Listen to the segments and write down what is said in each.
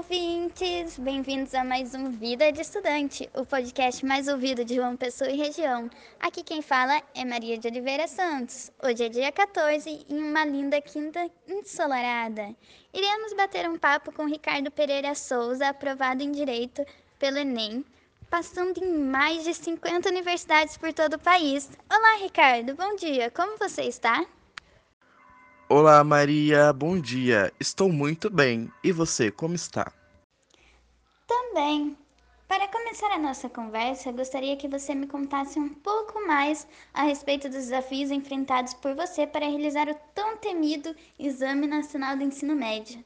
ouvintes! Bem-vindos a mais um Vida de Estudante, o podcast mais ouvido de João Pessoa e região. Aqui quem fala é Maria de Oliveira Santos. Hoje é dia 14 em uma linda quinta ensolarada. Iremos bater um papo com Ricardo Pereira Souza, aprovado em Direito pelo Enem, passando em mais de 50 universidades por todo o país. Olá, Ricardo, bom dia, como você está? Olá, Maria, bom dia. Estou muito bem. E você, como está? Também. Para começar a nossa conversa, gostaria que você me contasse um pouco mais a respeito dos desafios enfrentados por você para realizar o tão temido Exame Nacional do Ensino Médio,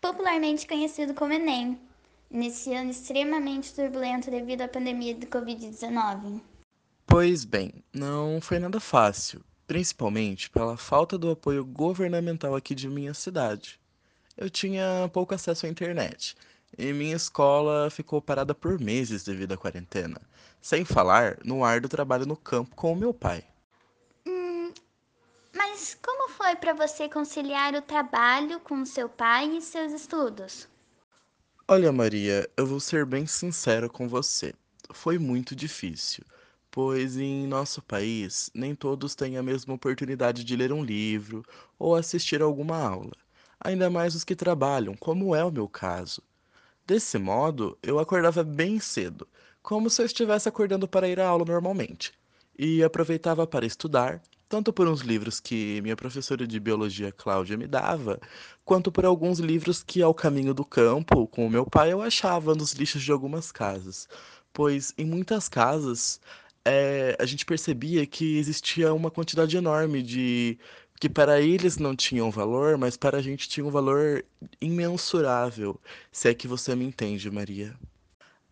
popularmente conhecido como Enem, nesse ano extremamente turbulento devido à pandemia do Covid-19. Pois bem, não foi nada fácil principalmente pela falta do apoio governamental aqui de minha cidade. Eu tinha pouco acesso à internet e minha escola ficou parada por meses devido à quarentena, sem falar no ar do trabalho no campo com o meu pai. Hum, mas como foi para você conciliar o trabalho com seu pai e seus estudos? Olha, Maria, eu vou ser bem sincero com você. Foi muito difícil pois em nosso país nem todos têm a mesma oportunidade de ler um livro ou assistir a alguma aula, ainda mais os que trabalham, como é o meu caso. Desse modo, eu acordava bem cedo, como se eu estivesse acordando para ir à aula normalmente, e aproveitava para estudar, tanto por uns livros que minha professora de biologia Cláudia me dava, quanto por alguns livros que ao caminho do campo, com o meu pai, eu achava nos lixos de algumas casas, pois em muitas casas é, a gente percebia que existia uma quantidade enorme de que para eles não tinham valor, mas para a gente tinha um valor imensurável, se é que você me entende, Maria.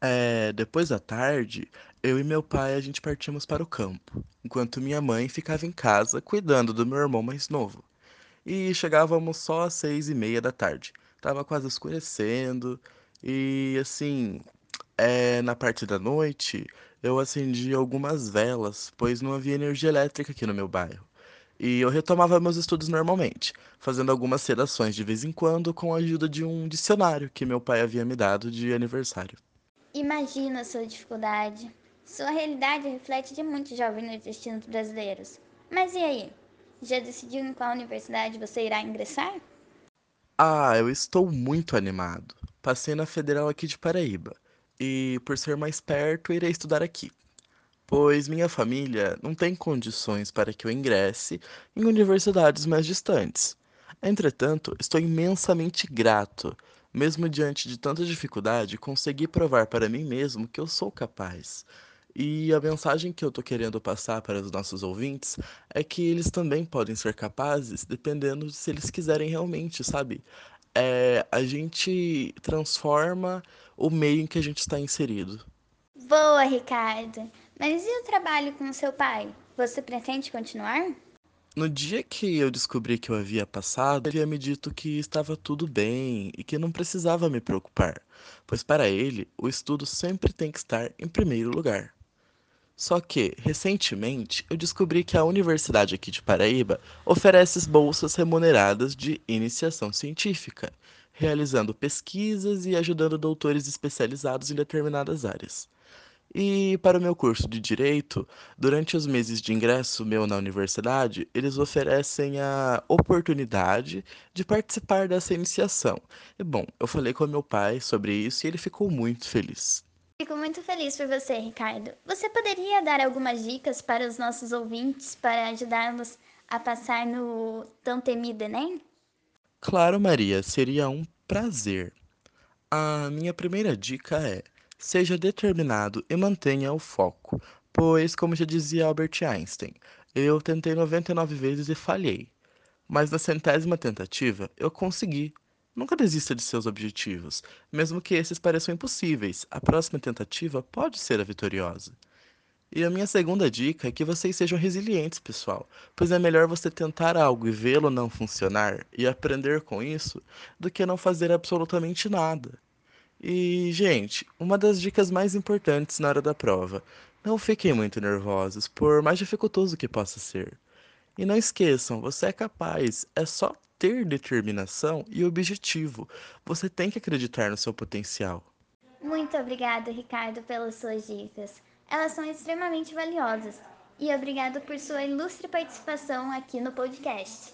É, depois da tarde, eu e meu pai a gente partimos para o campo, enquanto minha mãe ficava em casa cuidando do meu irmão mais novo. E chegávamos só às seis e meia da tarde. Tava quase escurecendo e assim, é, na parte da noite eu acendi algumas velas, pois não havia energia elétrica aqui no meu bairro. E eu retomava meus estudos normalmente, fazendo algumas redações de vez em quando com a ajuda de um dicionário que meu pai havia me dado de aniversário. Imagina a sua dificuldade. Sua realidade reflete de muitos jovens nordestinos brasileiros. Mas e aí? Já decidiu em qual universidade você irá ingressar? Ah, eu estou muito animado. Passei na Federal aqui de Paraíba e, por ser mais perto, irei estudar aqui, pois minha família não tem condições para que eu ingresse em universidades mais distantes. Entretanto, estou imensamente grato, mesmo diante de tanta dificuldade, consegui provar para mim mesmo que eu sou capaz. E a mensagem que eu estou querendo passar para os nossos ouvintes é que eles também podem ser capazes, dependendo de se eles quiserem realmente, sabe? É, a gente transforma o meio em que a gente está inserido. Boa, Ricardo. Mas e o trabalho com seu pai? Você pretende continuar? No dia que eu descobri que eu havia passado, ele havia me dito que estava tudo bem e que não precisava me preocupar, pois para ele o estudo sempre tem que estar em primeiro lugar. Só que, recentemente, eu descobri que a Universidade aqui de Paraíba oferece bolsas remuneradas de iniciação científica realizando pesquisas e ajudando doutores especializados em determinadas áreas. E para o meu curso de Direito, durante os meses de ingresso meu na universidade, eles oferecem a oportunidade de participar dessa iniciação. E bom, eu falei com meu pai sobre isso e ele ficou muito feliz. Fico muito feliz por você, Ricardo. Você poderia dar algumas dicas para os nossos ouvintes para ajudá-los a passar no tão temido Enem? Claro, Maria, seria um prazer. A minha primeira dica é: seja determinado e mantenha o foco, pois, como já dizia Albert Einstein, eu tentei 99 vezes e falhei, mas na centésima tentativa eu consegui. Nunca desista de seus objetivos, mesmo que esses pareçam impossíveis, a próxima tentativa pode ser a vitoriosa. E a minha segunda dica é que vocês sejam resilientes, pessoal, pois é melhor você tentar algo e vê-lo não funcionar e aprender com isso do que não fazer absolutamente nada. E, gente, uma das dicas mais importantes na hora da prova: não fiquem muito nervosos, por mais dificultoso que possa ser. E não esqueçam, você é capaz, é só ter determinação e objetivo. Você tem que acreditar no seu potencial. Muito obrigada, Ricardo, pelas suas dicas. Elas são extremamente valiosas. E obrigado por sua ilustre participação aqui no podcast.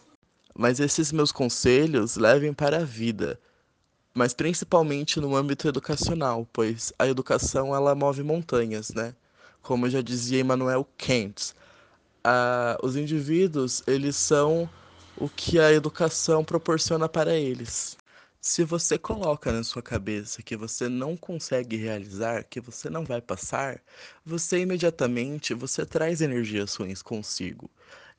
Mas esses meus conselhos levem para a vida, mas principalmente no âmbito educacional, pois a educação ela move montanhas, né? Como já dizia Immanuel Kant, os indivíduos eles são o que a educação proporciona para eles. Se você coloca na sua cabeça que você não consegue realizar, que você não vai passar, você imediatamente você traz energias ruins consigo.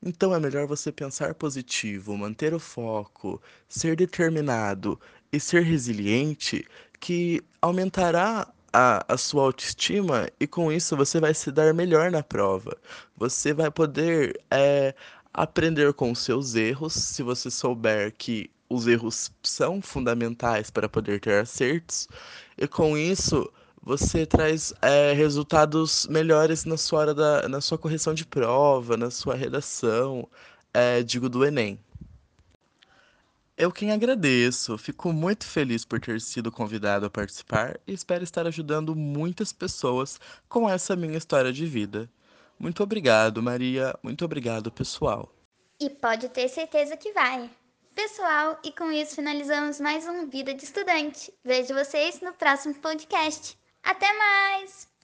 Então é melhor você pensar positivo, manter o foco, ser determinado e ser resiliente, que aumentará a, a sua autoestima e com isso você vai se dar melhor na prova. Você vai poder é, aprender com os seus erros, se você souber que os erros são fundamentais para poder ter acertos, e com isso você traz é, resultados melhores na sua hora da, na sua correção de prova, na sua redação, é, digo do Enem. Eu quem agradeço, fico muito feliz por ter sido convidado a participar e espero estar ajudando muitas pessoas com essa minha história de vida. Muito obrigado, Maria. Muito obrigado, pessoal. E pode ter certeza que vai. Pessoal, e com isso finalizamos mais um Vida de Estudante. Vejo vocês no próximo podcast. Até mais!